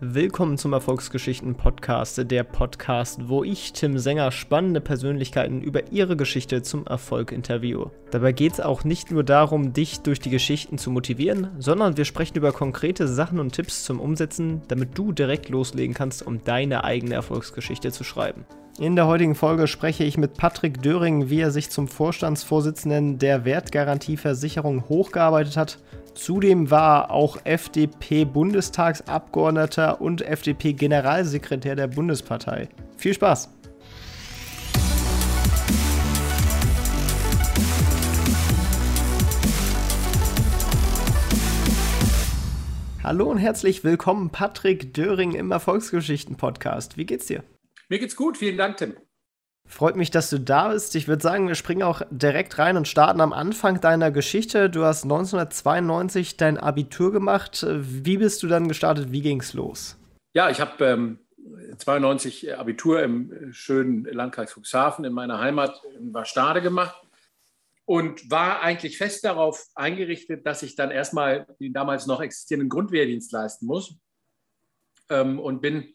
Willkommen zum Erfolgsgeschichten-Podcast, der Podcast, wo ich, Tim Sänger, spannende Persönlichkeiten über ihre Geschichte zum Erfolg interviewe. Dabei geht es auch nicht nur darum, dich durch die Geschichten zu motivieren, sondern wir sprechen über konkrete Sachen und Tipps zum Umsetzen, damit du direkt loslegen kannst, um deine eigene Erfolgsgeschichte zu schreiben. In der heutigen Folge spreche ich mit Patrick Döring, wie er sich zum Vorstandsvorsitzenden der Wertgarantieversicherung hochgearbeitet hat Zudem war er auch FDP-Bundestagsabgeordneter und FDP-Generalsekretär der Bundespartei. Viel Spaß! Hallo und herzlich willkommen, Patrick Döring im Erfolgsgeschichten-Podcast. Wie geht's dir? Mir geht's gut, vielen Dank, Tim. Freut mich, dass du da bist. Ich würde sagen, wir springen auch direkt rein und starten am Anfang deiner Geschichte. Du hast 1992 dein Abitur gemacht. Wie bist du dann gestartet? Wie ging es los? Ja, ich habe ähm, 92 Abitur im schönen Landkreis Cuxhaven in meiner Heimat in Warstade gemacht und war eigentlich fest darauf eingerichtet, dass ich dann erstmal den damals noch existierenden Grundwehrdienst leisten muss ähm, und bin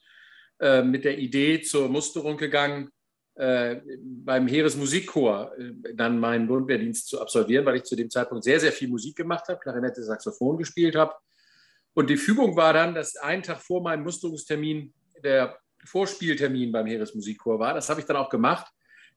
äh, mit der Idee zur Musterung gegangen, äh, beim Heeresmusikchor äh, dann meinen Bundwehrdienst zu absolvieren, weil ich zu dem Zeitpunkt sehr, sehr viel Musik gemacht habe, Klarinette, Saxophon gespielt habe. Und die Fügung war dann, dass einen Tag vor meinem Musterungstermin der Vorspieltermin beim Heeresmusikchor war. Das habe ich dann auch gemacht.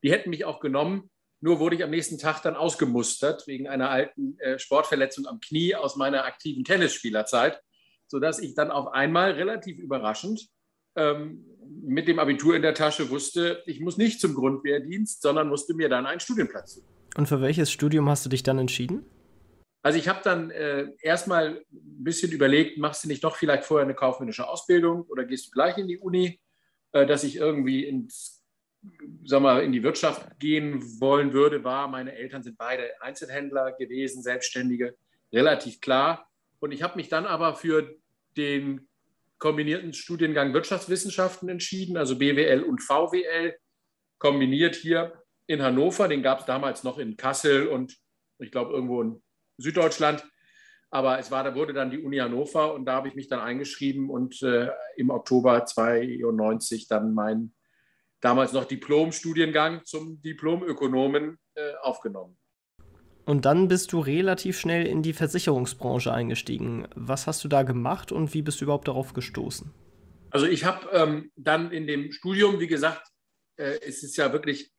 Die hätten mich auch genommen. Nur wurde ich am nächsten Tag dann ausgemustert wegen einer alten Sportverletzung am Knie aus meiner aktiven Tennisspielerzeit, sodass ich dann auf einmal relativ überraschend ähm, mit dem Abitur in der Tasche wusste, ich muss nicht zum Grundwehrdienst, sondern musste mir dann einen Studienplatz suchen. Und für welches Studium hast du dich dann entschieden? Also ich habe dann äh, erstmal ein bisschen überlegt, machst du nicht doch vielleicht vorher eine kaufmännische Ausbildung oder gehst du gleich in die Uni, äh, dass ich irgendwie ins, sag mal, in die Wirtschaft gehen wollen würde, war, meine Eltern sind beide Einzelhändler gewesen, Selbstständige, relativ klar. Und ich habe mich dann aber für den kombinierten Studiengang Wirtschaftswissenschaften entschieden, also BWL und VWL, kombiniert hier in Hannover. Den gab es damals noch in Kassel und ich glaube irgendwo in Süddeutschland. Aber es war, da wurde dann die Uni Hannover und da habe ich mich dann eingeschrieben und äh, im Oktober 92 dann meinen damals noch Diplom-Studiengang zum Diplomökonomen äh, aufgenommen. Und dann bist du relativ schnell in die Versicherungsbranche eingestiegen. Was hast du da gemacht und wie bist du überhaupt darauf gestoßen? Also ich habe ähm, dann in dem Studium, wie gesagt, äh, es ist ja wirklich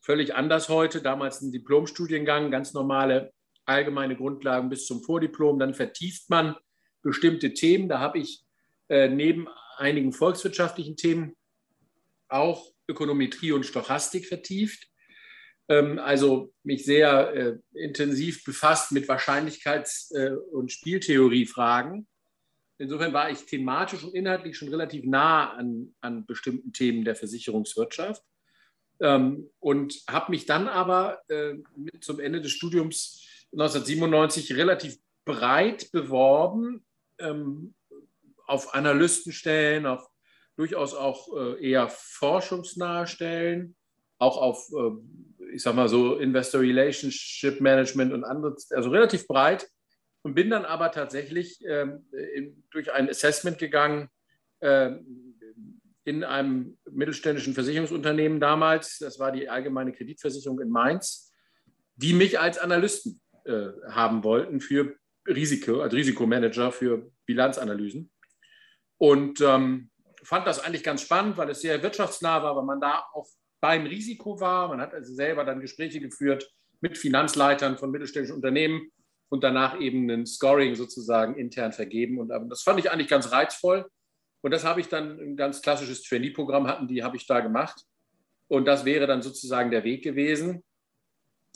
völlig anders heute. Damals ein Diplomstudiengang, ganz normale allgemeine Grundlagen bis zum Vordiplom. Dann vertieft man bestimmte Themen. Da habe ich äh, neben einigen volkswirtschaftlichen Themen auch Ökonometrie und Stochastik vertieft. Ähm, also mich sehr äh, intensiv befasst mit Wahrscheinlichkeits- äh, und Spieltheoriefragen. Insofern war ich thematisch und inhaltlich schon relativ nah an, an bestimmten Themen der Versicherungswirtschaft ähm, und habe mich dann aber äh, zum Ende des Studiums 1997 relativ breit beworben ähm, auf Analystenstellen, auf durchaus auch äh, eher forschungsnahe Stellen, auch auf äh, ich sag mal so, Investor Relationship Management und andere, also relativ breit. Und bin dann aber tatsächlich ähm, durch ein Assessment gegangen äh, in einem mittelständischen Versicherungsunternehmen damals. Das war die Allgemeine Kreditversicherung in Mainz, die mich als Analysten äh, haben wollten für Risiko, als Risikomanager für Bilanzanalysen. Und ähm, fand das eigentlich ganz spannend, weil es sehr wirtschaftsnah war, weil man da auch beim Risiko war. Man hat also selber dann Gespräche geführt mit Finanzleitern von mittelständischen Unternehmen und danach eben ein Scoring sozusagen intern vergeben. Und das fand ich eigentlich ganz reizvoll. Und das habe ich dann, ein ganz klassisches Trainee-Programm hatten, die habe ich da gemacht. Und das wäre dann sozusagen der Weg gewesen.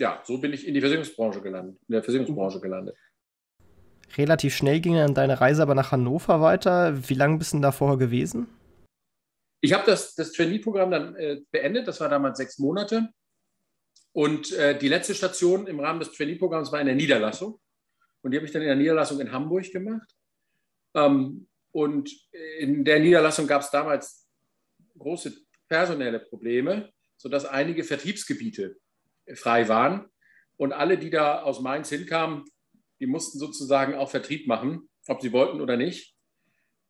Ja, so bin ich in die Versicherungsbranche gelandet, in der Versicherungsbranche gelandet. Relativ schnell ging dann deine Reise aber nach Hannover weiter. Wie lange bist du da vorher gewesen? Ich habe das, das Trainee-Programm dann äh, beendet, das war damals sechs Monate. Und äh, die letzte Station im Rahmen des Trainee-Programms war in der Niederlassung. Und die habe ich dann in der Niederlassung in Hamburg gemacht. Ähm, und in der Niederlassung gab es damals große personelle Probleme, sodass einige Vertriebsgebiete frei waren. Und alle, die da aus Mainz hinkamen, die mussten sozusagen auch Vertrieb machen, ob sie wollten oder nicht.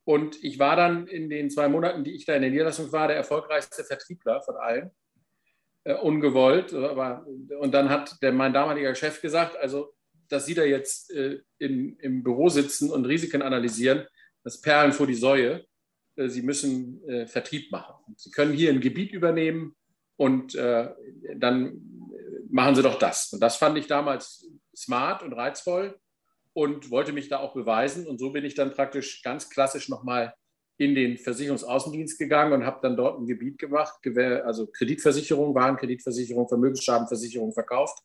Und ich war dann in den zwei Monaten, die ich da in der Niederlassung war, der erfolgreichste Vertriebler von allen. Äh, ungewollt. Aber, und dann hat der, mein damaliger Chef gesagt, also, dass Sie da jetzt äh, in, im Büro sitzen und Risiken analysieren, das Perlen vor die Säue. Äh, Sie müssen äh, Vertrieb machen. Sie können hier ein Gebiet übernehmen und äh, dann machen Sie doch das. Und das fand ich damals smart und reizvoll und wollte mich da auch beweisen. Und so bin ich dann praktisch ganz klassisch nochmal in den Versicherungsaußendienst gegangen und habe dann dort ein Gebiet gemacht, also Kreditversicherung, Warenkreditversicherung, Vermögensschadenversicherung verkauft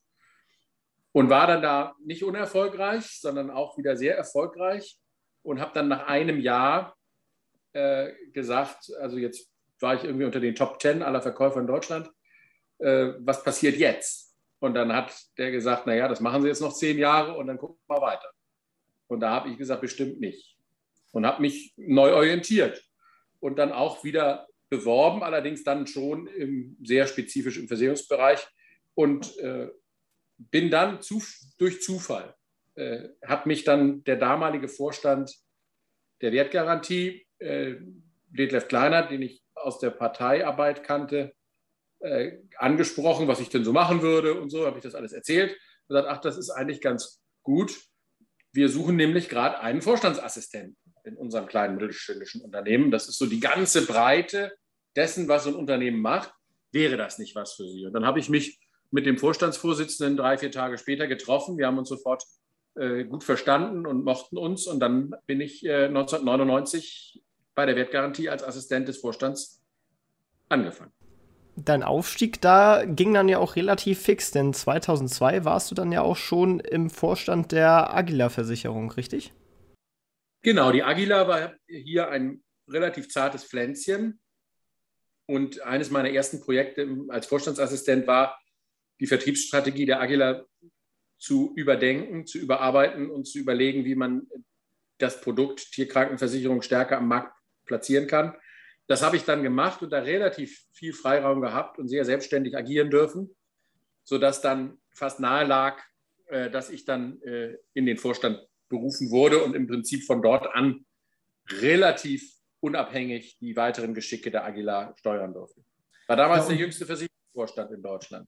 und war dann da nicht unerfolgreich, sondern auch wieder sehr erfolgreich und habe dann nach einem Jahr äh, gesagt, also jetzt war ich irgendwie unter den Top 10 aller Verkäufer in Deutschland, äh, was passiert jetzt? Und dann hat der gesagt, naja, das machen Sie jetzt noch zehn Jahre und dann gucken wir mal weiter. Und da habe ich gesagt, bestimmt nicht. Und habe mich neu orientiert und dann auch wieder beworben, allerdings dann schon im, sehr spezifisch im Versicherungsbereich und äh, bin dann zu, durch Zufall, äh, hat mich dann der damalige Vorstand der Wertgarantie, äh, Detlef Kleiner, den ich aus der Parteiarbeit kannte, äh, angesprochen, was ich denn so machen würde und so, habe ich das alles erzählt und gesagt, ach, das ist eigentlich ganz gut. Wir suchen nämlich gerade einen Vorstandsassistenten in unserem kleinen mittelständischen Unternehmen. Das ist so die ganze Breite dessen, was so ein Unternehmen macht. Wäre das nicht was für Sie? Und dann habe ich mich mit dem Vorstandsvorsitzenden drei, vier Tage später getroffen. Wir haben uns sofort äh, gut verstanden und mochten uns. Und dann bin ich äh, 1999 bei der Wertgarantie als Assistent des Vorstands angefangen. Dein Aufstieg da ging dann ja auch relativ fix, denn 2002 warst du dann ja auch schon im Vorstand der Agila-Versicherung, richtig? Genau, die Agila war hier ein relativ zartes Pflänzchen. Und eines meiner ersten Projekte als Vorstandsassistent war, die Vertriebsstrategie der Agila zu überdenken, zu überarbeiten und zu überlegen, wie man das Produkt Tierkrankenversicherung stärker am Markt platzieren kann. Das habe ich dann gemacht und da relativ viel Freiraum gehabt und sehr selbstständig agieren dürfen, sodass dann fast nahe lag, äh, dass ich dann äh, in den Vorstand berufen wurde und im Prinzip von dort an relativ unabhängig die weiteren Geschicke der Aguilar steuern durfte. War damals ja, der jüngste Versicherungsvorstand in Deutschland.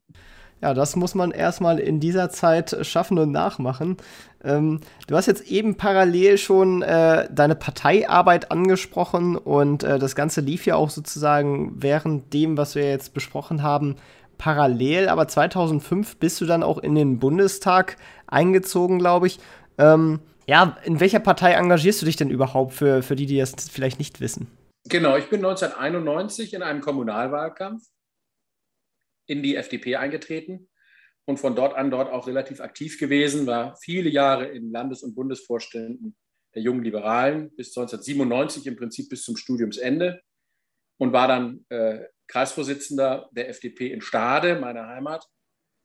Ja, das muss man erstmal in dieser Zeit schaffen und nachmachen. Ähm, du hast jetzt eben parallel schon äh, deine Parteiarbeit angesprochen und äh, das Ganze lief ja auch sozusagen während dem, was wir jetzt besprochen haben, parallel. Aber 2005 bist du dann auch in den Bundestag eingezogen, glaube ich. Ähm, ja, in welcher Partei engagierst du dich denn überhaupt für, für die, die das vielleicht nicht wissen? Genau, ich bin 1991 in einem Kommunalwahlkampf in die FDP eingetreten und von dort an dort auch relativ aktiv gewesen, war viele Jahre in Landes- und Bundesvorständen der Jungen Liberalen bis 1997 im Prinzip bis zum Studiumsende und war dann äh, Kreisvorsitzender der FDP in Stade, meiner Heimat,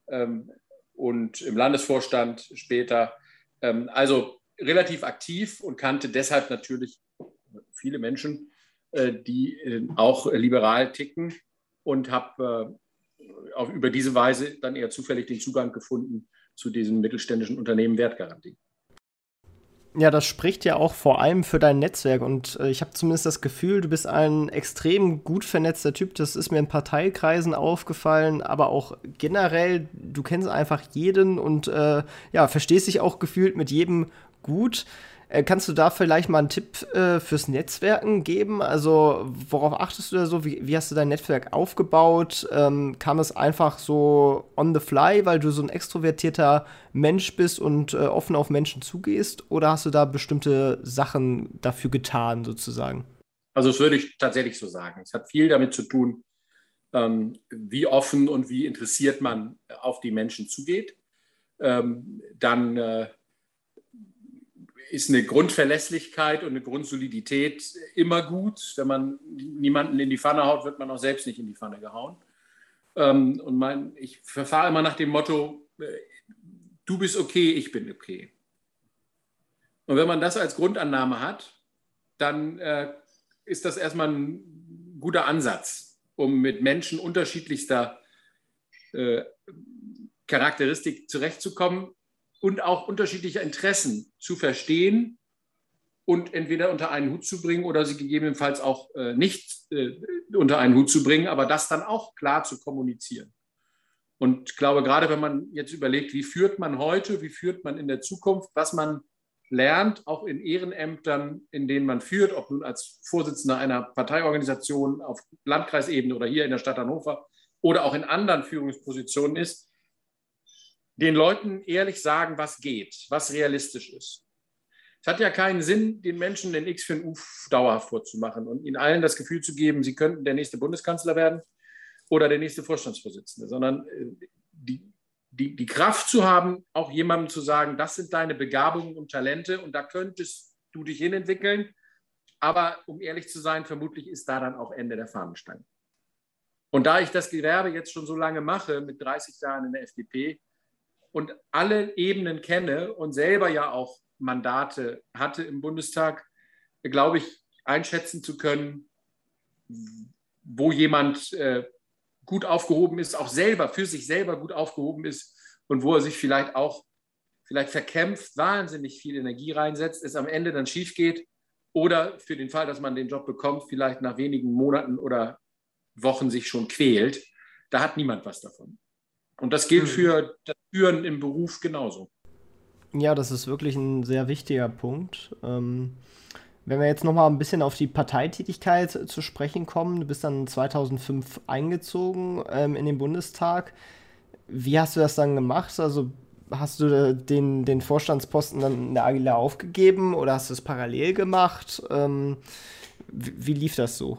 ähm, und im Landesvorstand später. Ähm, also relativ aktiv und kannte deshalb natürlich viele Menschen, äh, die äh, auch liberal ticken und habe äh, über diese Weise dann eher zufällig den Zugang gefunden zu diesem mittelständischen Unternehmen Wertgarantie. Ja, das spricht ja auch vor allem für dein Netzwerk und äh, ich habe zumindest das Gefühl, du bist ein extrem gut vernetzter Typ. Das ist mir in Parteikreisen aufgefallen, aber auch generell, du kennst einfach jeden und äh, ja, verstehst dich auch gefühlt mit jedem gut. Äh, kannst du da vielleicht mal einen Tipp äh, fürs Netzwerken geben? Also, worauf achtest du da so? Wie, wie hast du dein Netzwerk aufgebaut? Ähm, kam es einfach so on the fly, weil du so ein extrovertierter Mensch bist und äh, offen auf Menschen zugehst? Oder hast du da bestimmte Sachen dafür getan, sozusagen? Also, das würde ich tatsächlich so sagen. Es hat viel damit zu tun, ähm, wie offen und wie interessiert man auf die Menschen zugeht. Ähm, dann äh, ist eine Grundverlässlichkeit und eine Grundsolidität immer gut. Wenn man niemanden in die Pfanne haut, wird man auch selbst nicht in die Pfanne gehauen. Ähm, und mein, ich verfahre immer nach dem Motto, äh, du bist okay, ich bin okay. Und wenn man das als Grundannahme hat, dann äh, ist das erstmal ein guter Ansatz, um mit Menschen unterschiedlichster äh, Charakteristik zurechtzukommen und auch unterschiedliche Interessen zu verstehen und entweder unter einen Hut zu bringen oder sie gegebenenfalls auch äh, nicht äh, unter einen Hut zu bringen, aber das dann auch klar zu kommunizieren. Und ich glaube, gerade wenn man jetzt überlegt, wie führt man heute, wie führt man in der Zukunft, was man lernt, auch in Ehrenämtern, in denen man führt, ob nun als Vorsitzender einer Parteiorganisation auf Landkreisebene oder hier in der Stadt Hannover oder auch in anderen Führungspositionen ist, den Leuten ehrlich sagen, was geht, was realistisch ist. Es hat ja keinen Sinn, den Menschen den X für ein Uf dauerhaft vorzumachen und ihnen allen das Gefühl zu geben, sie könnten der nächste Bundeskanzler werden oder der nächste Vorstandsvorsitzende, sondern äh, die, die, die Kraft zu haben, auch jemandem zu sagen, das sind deine Begabungen und Talente und da könntest du dich hinentwickeln. Aber um ehrlich zu sein, vermutlich ist da dann auch Ende der Fahnenstange. Und da ich das Gewerbe jetzt schon so lange mache, mit 30 Jahren in der FDP und alle Ebenen kenne und selber ja auch Mandate hatte im Bundestag, glaube ich, einschätzen zu können, wo jemand äh, gut aufgehoben ist, auch selber, für sich selber gut aufgehoben ist und wo er sich vielleicht auch vielleicht verkämpft, wahnsinnig viel Energie reinsetzt, es am Ende dann schief geht oder für den Fall, dass man den Job bekommt, vielleicht nach wenigen Monaten oder Wochen sich schon quält. Da hat niemand was davon. Und das gilt hm. für das Führen im Beruf genauso. Ja, das ist wirklich ein sehr wichtiger Punkt. Ähm, wenn wir jetzt noch mal ein bisschen auf die Parteitätigkeit zu sprechen kommen, du bist dann 2005 eingezogen ähm, in den Bundestag. Wie hast du das dann gemacht? Also hast du den, den Vorstandsposten dann in der Agila aufgegeben oder hast du es parallel gemacht? Ähm, wie, wie, lief das so?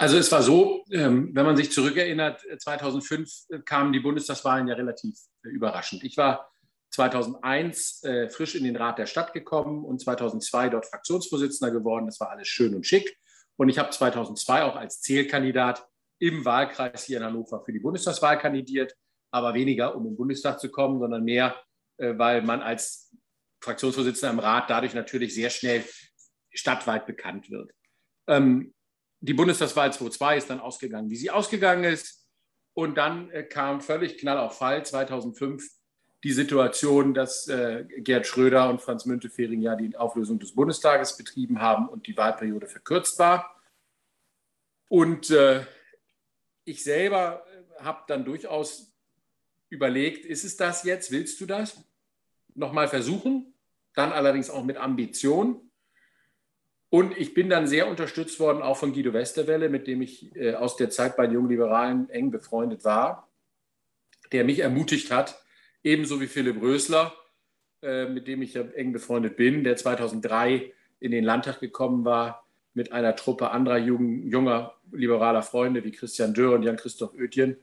Also es war so, ähm, wenn man sich zurückerinnert, 2005 kamen die Bundestagswahlen ja relativ äh, überraschend. Ich war 2001 äh, frisch in den Rat der Stadt gekommen und 2002 dort Fraktionsvorsitzender geworden. Das war alles schön und schick. Und ich habe 2002 auch als Zählkandidat im Wahlkreis hier in Hannover für die Bundestagswahl kandidiert, aber weniger, um im Bundestag zu kommen, sondern mehr, äh, weil man als Fraktionsvorsitzender im Rat dadurch natürlich sehr schnell stadtweit bekannt wird. Ähm, die Bundestagswahl 2002 ist dann ausgegangen, wie sie ausgegangen ist. Und dann äh, kam völlig knall auf Fall 2005 die Situation, dass äh, Gerd Schröder und Franz Müntefering ja die Auflösung des Bundestages betrieben haben und die Wahlperiode verkürzt war. Und äh, ich selber äh, habe dann durchaus überlegt, ist es das jetzt? Willst du das? Nochmal versuchen, dann allerdings auch mit Ambition. Und ich bin dann sehr unterstützt worden, auch von Guido Westerwelle, mit dem ich äh, aus der Zeit bei den Jungen Liberalen eng befreundet war, der mich ermutigt hat, ebenso wie Philipp Rösler, äh, mit dem ich ja eng befreundet bin, der 2003 in den Landtag gekommen war mit einer Truppe anderer jung, junger liberaler Freunde wie Christian Dörr und Jan-Christoph Oetjen,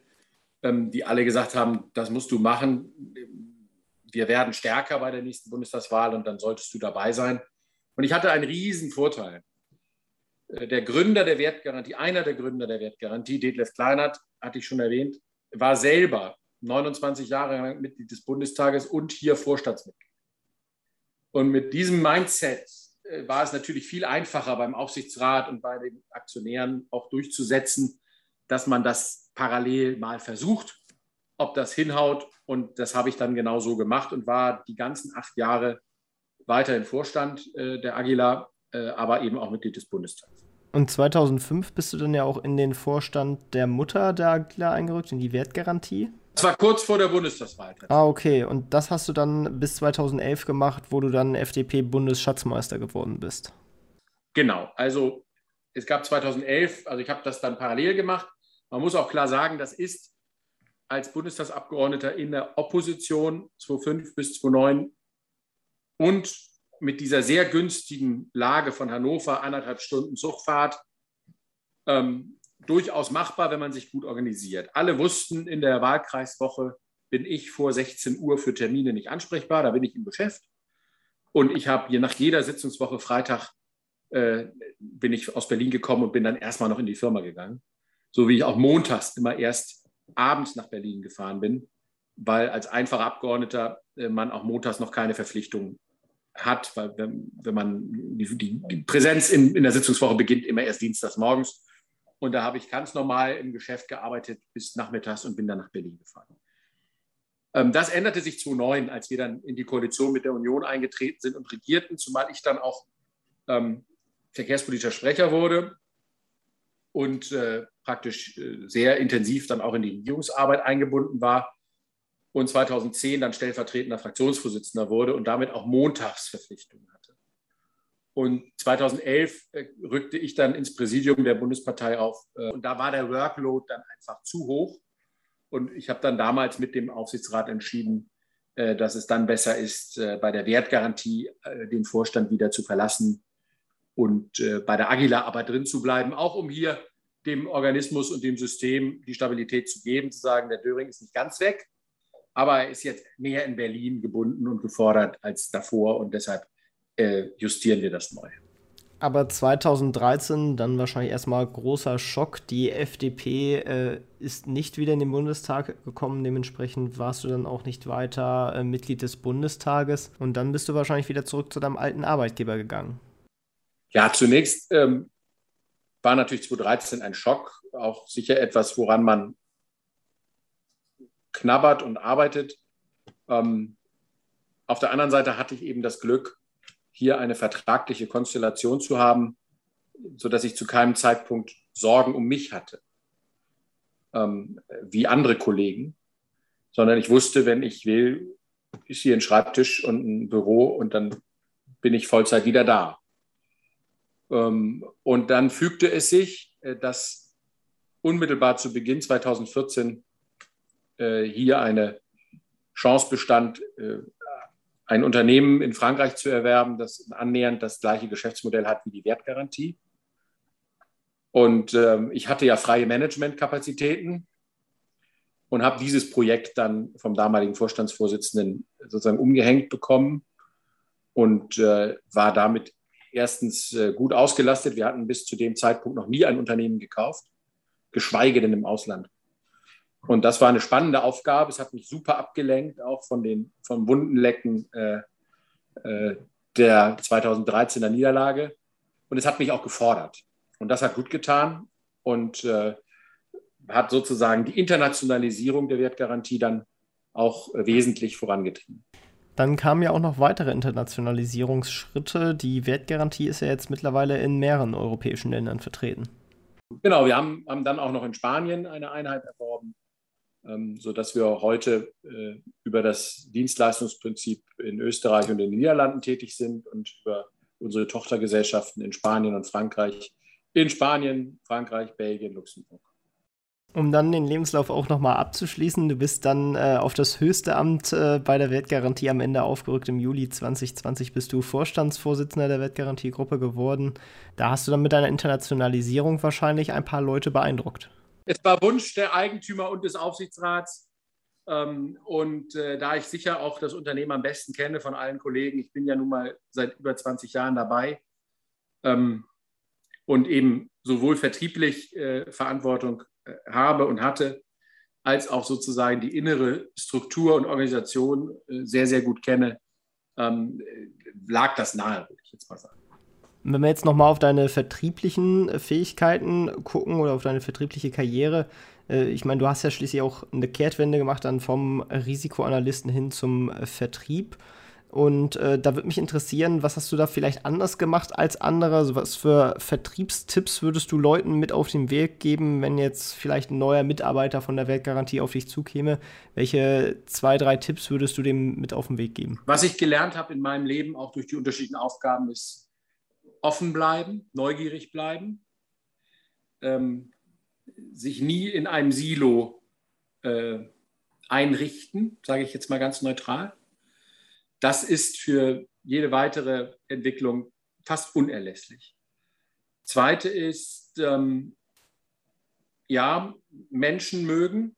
ähm, die alle gesagt haben, das musst du machen. Wir werden stärker bei der nächsten Bundestagswahl und dann solltest du dabei sein. Und ich hatte einen riesen Vorteil. Äh, der Gründer der Wertgarantie, einer der Gründer der Wertgarantie, Detlef Kleinert, hatte ich schon erwähnt, war selber 29 Jahre lang Mitglied des Bundestages und hier Vorstandsmitglied. Und mit diesem Mindset äh, war es natürlich viel einfacher beim Aufsichtsrat und bei den Aktionären auch durchzusetzen, dass man das parallel mal versucht, ob das hinhaut. Und das habe ich dann genau so gemacht und war die ganzen acht Jahre weiter im Vorstand äh, der Agila, äh, aber eben auch Mitglied des Bundestags. Und 2005 bist du dann ja auch in den Vorstand der Mutter der Agila eingerückt, in die Wertgarantie. Das war kurz vor der Bundestagswahl. Ah, okay. Und das hast du dann bis 2011 gemacht, wo du dann FDP-Bundesschatzmeister geworden bist. Genau. Also es gab 2011, also ich habe das dann parallel gemacht. Man muss auch klar sagen, das ist als Bundestagsabgeordneter in der Opposition 2005 bis 2009 und mit dieser sehr günstigen Lage von Hannover, anderthalb Stunden Zugfahrt, ähm, durchaus machbar, wenn man sich gut organisiert. Alle wussten, in der Wahlkreiswoche bin ich vor 16 Uhr für Termine nicht ansprechbar, da bin ich im Geschäft. Und ich habe je nach jeder Sitzungswoche Freitag äh, bin ich aus Berlin gekommen und bin dann erstmal noch in die Firma gegangen. So wie ich auch montags immer erst abends nach Berlin gefahren bin, weil als einfacher Abgeordneter äh, man auch montags noch keine Verpflichtung hat, weil wenn, wenn man die, die, Präsenz in, in der Sitzungswoche beginnt immer erst dienstags morgens und da habe ich ganz normal im Geschäft gearbeitet bis nachmittags und bin dann nach Berlin gefahren. Ähm, das änderte sich 2009, als wir dann in die Koalition mit der Union eingetreten sind und regierten, zumal ich dann auch ähm, verkehrspolitischer Sprecher wurde und äh, praktisch äh, sehr intensiv dann auch in die Regierungsarbeit eingebunden war und 2010 dann stellvertretender Fraktionsvorsitzender wurde und damit auch Montagsverpflichtungen hatte. Und 2011 äh, rückte ich dann ins Präsidium der Bundespartei auf äh, und da war der Workload dann einfach zu hoch. Und ich habe dann damals mit dem Aufsichtsrat entschieden, äh, dass es dann besser ist, bei der Wertgarantie den Vorstand wieder zu verlassen und bei der Agila aber drin zu bleiben, auch um hier dem Organismus und dem System die Stabilität zu geben, zu sagen, der Döring ist nicht ganz weg, aber er ist jetzt mehr in Berlin gebunden und gefordert als davor und deshalb äh, justieren wir das neu. Aber 2013 dann wahrscheinlich erstmal großer Schock. Die FDP äh, ist nicht wieder in den Bundestag gekommen. Dementsprechend warst du dann auch nicht weiter äh, Mitglied des Bundestages. Und dann bist du wahrscheinlich wieder zurück zu deinem alten Arbeitgeber gegangen. Ja, zunächst ähm, war natürlich 2013 ein Schock. Auch sicher etwas, woran man knabbert und arbeitet. Ähm, auf der anderen Seite hatte ich eben das Glück, hier eine vertragliche Konstellation zu haben, sodass ich zu keinem Zeitpunkt Sorgen um mich hatte, ähm, wie andere Kollegen, sondern ich wusste, wenn ich will, ist hier ein Schreibtisch und ein Büro und dann bin ich Vollzeit wieder da. Ähm, und dann fügte es sich, äh, dass unmittelbar zu Beginn 2014 äh, hier eine Chance bestand, äh, ein Unternehmen in Frankreich zu erwerben, das annähernd das gleiche Geschäftsmodell hat wie die Wertgarantie. Und ähm, ich hatte ja freie Managementkapazitäten und habe dieses Projekt dann vom damaligen Vorstandsvorsitzenden sozusagen umgehängt bekommen und äh, war damit erstens äh, gut ausgelastet. Wir hatten bis zu dem Zeitpunkt noch nie ein Unternehmen gekauft, geschweige denn im Ausland. Und das war eine spannende Aufgabe. Es hat mich super abgelenkt, auch von den vom Wundenlecken äh, äh, der 2013er Niederlage. Und es hat mich auch gefordert. Und das hat gut getan und äh, hat sozusagen die Internationalisierung der Wertgarantie dann auch wesentlich vorangetrieben. Dann kamen ja auch noch weitere Internationalisierungsschritte. Die Wertgarantie ist ja jetzt mittlerweile in mehreren europäischen Ländern vertreten. Genau, wir haben, haben dann auch noch in Spanien eine Einheit erworben sodass wir heute äh, über das Dienstleistungsprinzip in Österreich und in den Niederlanden tätig sind und über unsere Tochtergesellschaften in Spanien und Frankreich, in Spanien, Frankreich, Belgien, Luxemburg. Um dann den Lebenslauf auch nochmal abzuschließen, du bist dann äh, auf das höchste Amt äh, bei der Wertgarantie am Ende aufgerückt. Im Juli 2020 bist du Vorstandsvorsitzender der Wertgarantiegruppe geworden. Da hast du dann mit deiner Internationalisierung wahrscheinlich ein paar Leute beeindruckt. Es war Wunsch der Eigentümer und des Aufsichtsrats. Ähm, und äh, da ich sicher auch das Unternehmen am besten kenne von allen Kollegen, ich bin ja nun mal seit über 20 Jahren dabei ähm, und eben sowohl vertrieblich äh, Verantwortung äh, habe und hatte, als auch sozusagen die innere Struktur und Organisation sehr, sehr gut kenne, ähm, lag das nahe, würde ich jetzt mal sagen. Wenn wir jetzt nochmal auf deine vertrieblichen äh, Fähigkeiten gucken oder auf deine vertriebliche Karriere, äh, ich meine, du hast ja schließlich auch eine Kehrtwende gemacht, dann vom Risikoanalysten hin zum äh, Vertrieb. Und äh, da würde mich interessieren, was hast du da vielleicht anders gemacht als andere? Also was für Vertriebstipps würdest du Leuten mit auf den Weg geben, wenn jetzt vielleicht ein neuer Mitarbeiter von der Weltgarantie auf dich zukäme? Welche zwei, drei Tipps würdest du dem mit auf den Weg geben? Was ich gelernt habe in meinem Leben, auch durch die unterschiedlichen Aufgaben, ist offen bleiben, neugierig bleiben, ähm, sich nie in einem Silo äh, einrichten, sage ich jetzt mal ganz neutral. Das ist für jede weitere Entwicklung fast unerlässlich. Zweite ist, ähm, ja, Menschen mögen,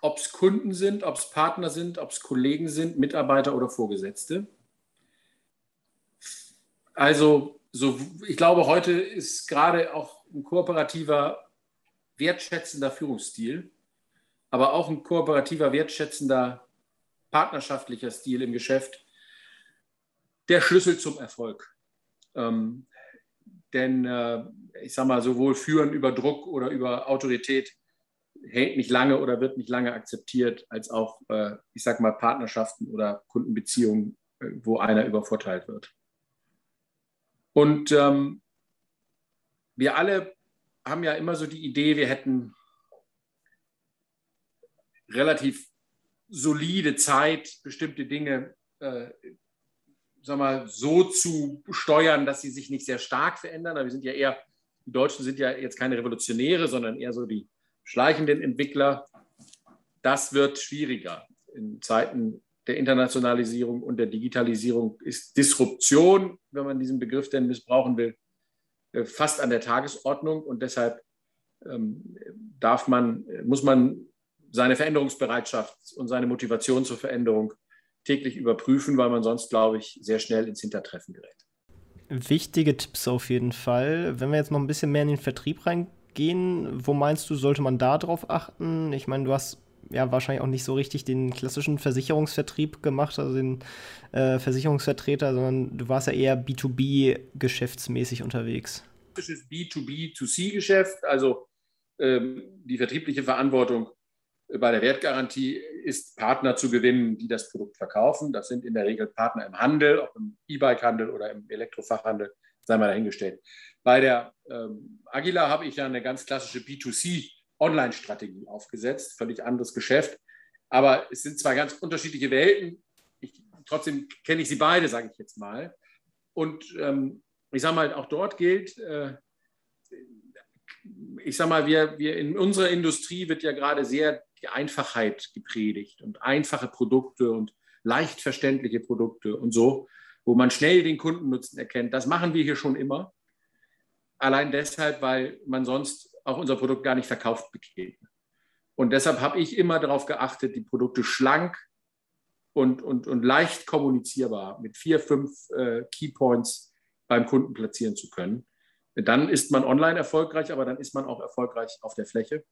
ob es Kunden sind, ob es Partner sind, ob es Kollegen sind, Mitarbeiter oder Vorgesetzte. Also, so, ich glaube, heute ist gerade auch ein kooperativer, wertschätzender Führungsstil, aber auch ein kooperativer, wertschätzender, partnerschaftlicher Stil im Geschäft der Schlüssel zum Erfolg. Ähm, denn äh, ich sage mal, sowohl Führen über Druck oder über Autorität hält nicht lange oder wird nicht lange akzeptiert, als auch, äh, ich sage mal, Partnerschaften oder Kundenbeziehungen, äh, wo einer übervorteilt wird. Und ähm, wir alle haben ja immer so die Idee, wir hätten relativ solide Zeit, bestimmte Dinge äh, sag mal, so zu steuern, dass sie sich nicht sehr stark verändern. Aber wir sind ja eher, die Deutschen sind ja jetzt keine Revolutionäre, sondern eher so die schleichenden Entwickler. Das wird schwieriger. In Zeiten der Internationalisierung und der Digitalisierung ist Disruption, wenn man diesen Begriff denn missbrauchen will, äh, fast an der Tagesordnung. Und deshalb ähm, darf man, muss man seine Veränderungsbereitschaft und seine Motivation zur Veränderung täglich überprüfen, weil man sonst, glaube ich, sehr schnell ins Hintertreffen gerät. Wichtige Tipps auf jeden Fall. Wenn wir jetzt noch ein bisschen mehr in den Vertrieb reingehen, wo meinst du, sollte man da drauf achten? Ich meine, du hast ja wahrscheinlich auch nicht so richtig den klassischen Versicherungsvertrieb gemacht, also den äh, Versicherungsvertreter, sondern du warst ja eher B2B geschäftsmäßig unterwegs. B2B2C-Geschäft, also ähm, die vertriebliche Verantwortung bei der Wertgarantie ist, Partner zu gewinnen, die das Produkt verkaufen. Das sind in der Regel Partner im Handel, ob im E-Bike-Handel oder im Elektrofachhandel, sei mal dahingestellt. Bei der ähm, Agila habe ich ja eine ganz klassische B2C-Online-Strategie aufgesetzt, völlig anderes Geschäft. Aber es sind zwei ganz unterschiedliche Welten. Ich, trotzdem kenne ich sie beide, sage ich jetzt mal. Und ähm, ich sage mal, auch dort gilt, äh, ich sage mal, wir, wir in unserer Industrie wird ja gerade sehr die Einfachheit gepredigt und einfache Produkte und leicht verständliche Produkte und so, wo man schnell den Kundennutzen erkennt. Das machen wir hier schon immer. Allein deshalb, weil man sonst auch unser Produkt gar nicht verkauft bekäme. Und deshalb habe ich immer darauf geachtet, die Produkte schlank und, und, und leicht kommunizierbar mit vier, fünf äh, Keypoints beim Kunden platzieren zu können. Dann ist man online erfolgreich, aber dann ist man auch erfolgreich auf der Fläche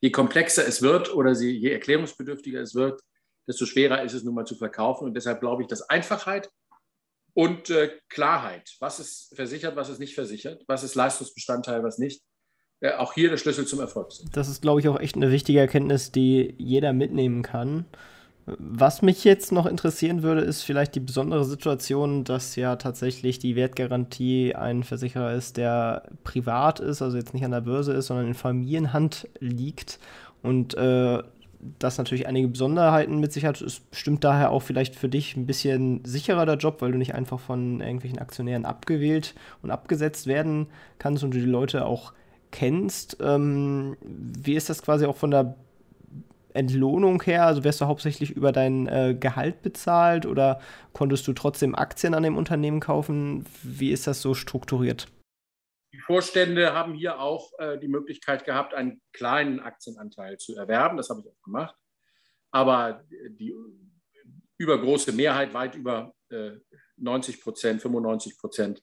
je komplexer es wird oder je erklärungsbedürftiger es wird, desto schwerer ist es nun mal zu verkaufen. Und deshalb glaube ich, dass Einfachheit und äh, Klarheit, was ist versichert, was ist nicht versichert, was ist Leistungsbestandteil, was nicht, äh, auch hier der Schlüssel zum Erfolg sind. Das ist, glaube ich, auch echt eine wichtige Erkenntnis, die jeder mitnehmen kann. Was mich jetzt noch interessieren würde, ist vielleicht die besondere Situation, dass ja tatsächlich die Wertgarantie ein Versicherer ist, der privat ist, also jetzt nicht an der Börse ist, sondern in Familienhand liegt und äh, das natürlich einige Besonderheiten mit sich hat. Es stimmt daher auch vielleicht für dich ein bisschen sicherer der Job, weil du nicht einfach von irgendwelchen Aktionären abgewählt und abgesetzt werden kannst und du die Leute auch kennst. Ähm, wie ist das quasi auch von der Entlohnung her? Also wärst du hauptsächlich über dein äh, Gehalt bezahlt oder konntest du trotzdem Aktien an dem Unternehmen kaufen? Wie ist das so strukturiert? Vorstände haben hier auch äh, die Möglichkeit gehabt, einen kleinen Aktienanteil zu erwerben. Das habe ich auch gemacht. Aber die übergroße Mehrheit, weit über äh, 90 Prozent, 95 Prozent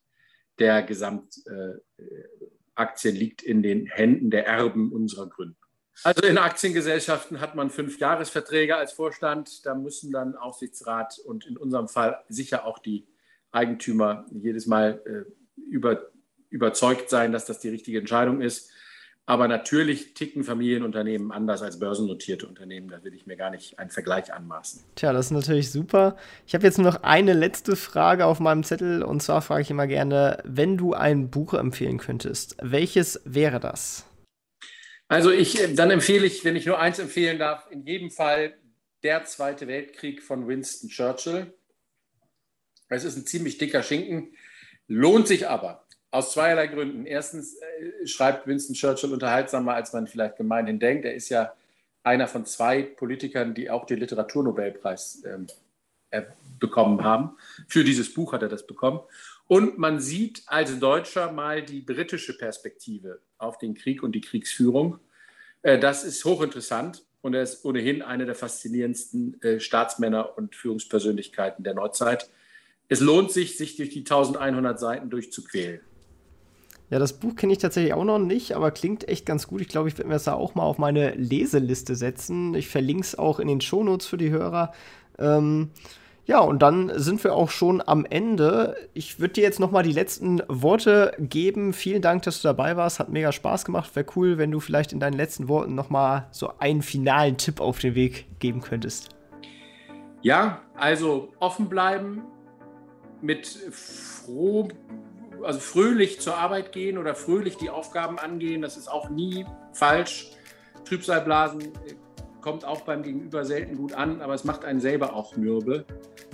der Gesamtaktien äh, liegt in den Händen der Erben unserer Gründer. Also in Aktiengesellschaften hat man fünf Jahresverträge als Vorstand. Da müssen dann Aufsichtsrat und in unserem Fall sicher auch die Eigentümer jedes Mal äh, über, überzeugt sein, dass das die richtige Entscheidung ist. Aber natürlich ticken Familienunternehmen anders als börsennotierte Unternehmen. Da will ich mir gar nicht einen Vergleich anmaßen. Tja, das ist natürlich super. Ich habe jetzt nur noch eine letzte Frage auf meinem Zettel. Und zwar frage ich immer gerne, wenn du ein Buch empfehlen könntest, welches wäre das? Also ich, äh, dann empfehle ich, wenn ich nur eins empfehlen darf, in jedem Fall der Zweite Weltkrieg von Winston Churchill. Es ist ein ziemlich dicker Schinken, lohnt sich aber aus zweierlei Gründen. Erstens äh, schreibt Winston Churchill unterhaltsamer, als man vielleicht gemeinhin denkt. Er ist ja einer von zwei Politikern, die auch den Literaturnobelpreis ähm, bekommen haben. Für dieses Buch hat er das bekommen. Und man sieht als Deutscher mal die britische Perspektive auf den Krieg und die Kriegsführung. Äh, das ist hochinteressant und er ist ohnehin einer der faszinierendsten äh, Staatsmänner und Führungspersönlichkeiten der Neuzeit. Es lohnt sich, sich durch die 1100 Seiten durchzuquälen. Ja, das Buch kenne ich tatsächlich auch noch nicht, aber klingt echt ganz gut. Ich glaube, ich werde mir das da auch mal auf meine Leseliste setzen. Ich verlinke es auch in den Shownotes für die Hörer. Ähm, ja, und dann sind wir auch schon am Ende. Ich würde dir jetzt noch mal die letzten Worte geben. Vielen Dank, dass du dabei warst. Hat mega Spaß gemacht. Wäre cool, wenn du vielleicht in deinen letzten Worten noch mal so einen finalen Tipp auf den Weg geben könntest. Ja, also offen bleiben, mit froh, also fröhlich zur Arbeit gehen oder fröhlich die Aufgaben angehen. Das ist auch nie falsch. Trübsalblasen äh, kommt auch beim Gegenüber selten gut an, aber es macht einen selber auch mürbe.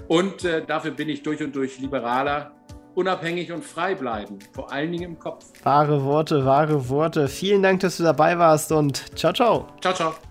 Und äh, dafür bin ich durch und durch liberaler unabhängig und frei bleiben, vor allen Dingen im Kopf. Wahre Worte, wahre Worte. Vielen Dank, dass du dabei warst und ciao, ciao. Ciao, ciao.